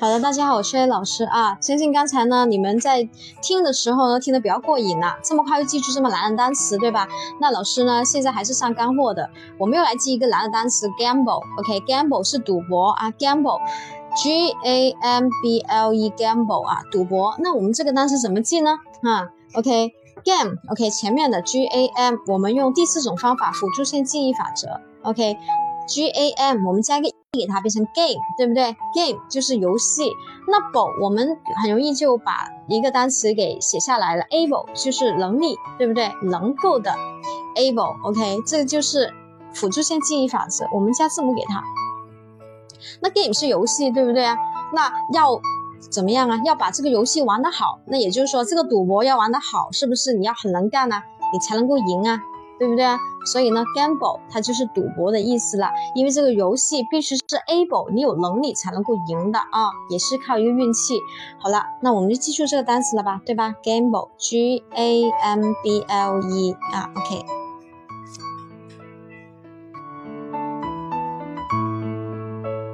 好的，大家好，我是 A 老师啊。相信刚才呢，你们在听的时候呢，听得比较过瘾了，这么快就记住这么难的单词，对吧？那老师呢，现在还是上干货的，我们又来记一个难的单词，gamble。OK，gamble 是赌博啊，gamble，G A M B L E，gamble 啊，赌博。那我们这个单词怎么记呢？啊，OK，game，OK，前面的 G A M，我们用第四种方法，辅助线记忆法则，OK。G A M，我们加一个。给它变成 game，对不对？game 就是游戏。那 able 我们很容易就把一个单词给写下来了，able 就是能力，对不对？能够的 able，OK，这就是辅助线记忆法则。我们加字母给它。那 game 是游戏，对不对啊？那要怎么样啊？要把这个游戏玩得好，那也就是说这个赌博要玩得好，是不是？你要很能干啊，你才能够赢啊。对不对啊？所以呢，gamble 它就是赌博的意思了。因为这个游戏必须是 able，你有能力才能够赢的啊，也是靠一个运气。好了，那我们就记住这个单词了吧，对吧？gamble，G A M B L E 啊，OK。